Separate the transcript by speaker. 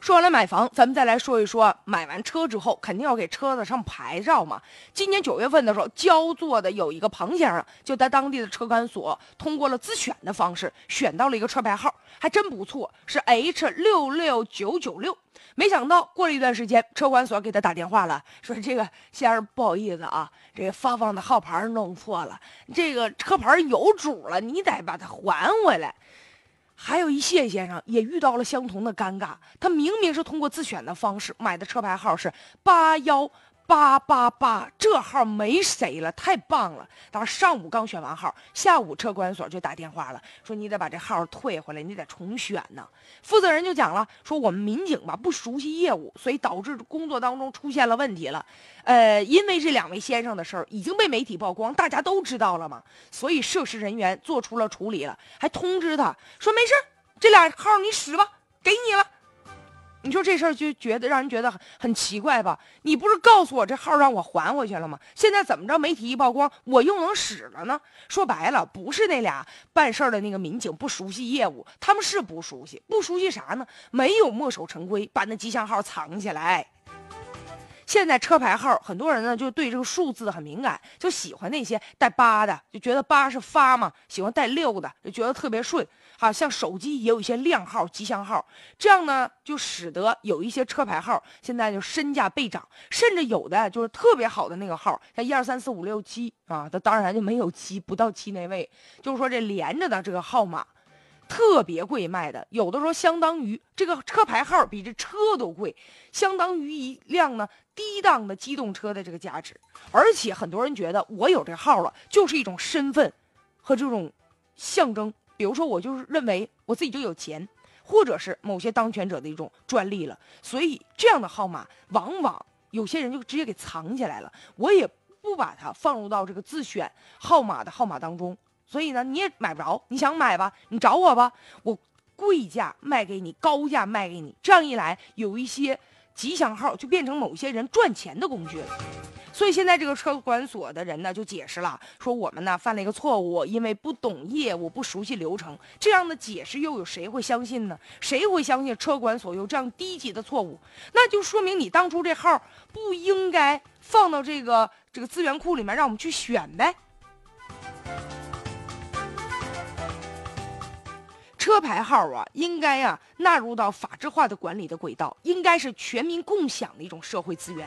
Speaker 1: 说完了买房，咱们再来说一说买完车之后肯定要给车子上牌照嘛。今年九月份的时候，焦作的有一个庞先生就在当地的车管所通过了自选的方式选到了一个车牌号，还真不错，是 H 六六九九六。没想到过了一段时间，车管所给他打电话了，说这个先生不好意思啊，这个发放的号牌弄错了，这个车牌有主了，你得把它还回来。还有一谢先生也遇到了相同的尴尬，他明明是通过自选的方式买的车牌号是八幺。八八八，这号没谁了，太棒了！当时上午刚选完号，下午车管所就打电话了，说你得把这号退回来，你得重选呢。负责人就讲了，说我们民警吧不熟悉业务，所以导致工作当中出现了问题了。呃，因为这两位先生的事儿已经被媒体曝光，大家都知道了嘛，所以涉事人员做出了处理了，还通知他说没事，这俩号你使吧，给你了。你说这事儿就觉得让人觉得很很奇怪吧？你不是告诉我这号让我还回去了吗？现在怎么着？媒体一曝光，我又能使了呢？说白了，不是那俩办事儿的那个民警不熟悉业务，他们是不熟悉，不熟悉啥呢？没有墨守成规，把那吉祥号藏起来。现在车牌号，很多人呢就对这个数字很敏感，就喜欢那些带八的，就觉得八是发嘛；喜欢带六的，就觉得特别顺。好像手机也有一些靓号、吉祥号，这样呢就使得有一些车牌号现在就身价倍涨，甚至有的就是特别好的那个号，像一二三四五六七啊，它当然就没有七，不到七那位，就是说这连着的这个号码。特别贵卖的，有的时候相当于这个车牌号比这车都贵，相当于一辆呢低档的机动车的这个价值。而且很多人觉得我有这号了，就是一种身份和这种象征。比如说，我就是认为我自己就有钱，或者是某些当权者的一种专利了。所以这样的号码，往往有些人就直接给藏起来了。我也不把它放入到这个自选号码的号码当中。所以呢，你也买不着。你想买吧，你找我吧，我贵价卖给你，高价卖给你。这样一来，有一些吉祥号就变成某些人赚钱的工具了。所以现在这个车管所的人呢，就解释了，说我们呢犯了一个错误，因为不懂业务，不熟悉流程。这样的解释又有谁会相信呢？谁会相信车管所有这样低级的错误？那就说明你当初这号不应该放到这个这个资源库里面，让我们去选呗。车牌号啊，应该啊纳入到法制化的管理的轨道，应该是全民共享的一种社会资源。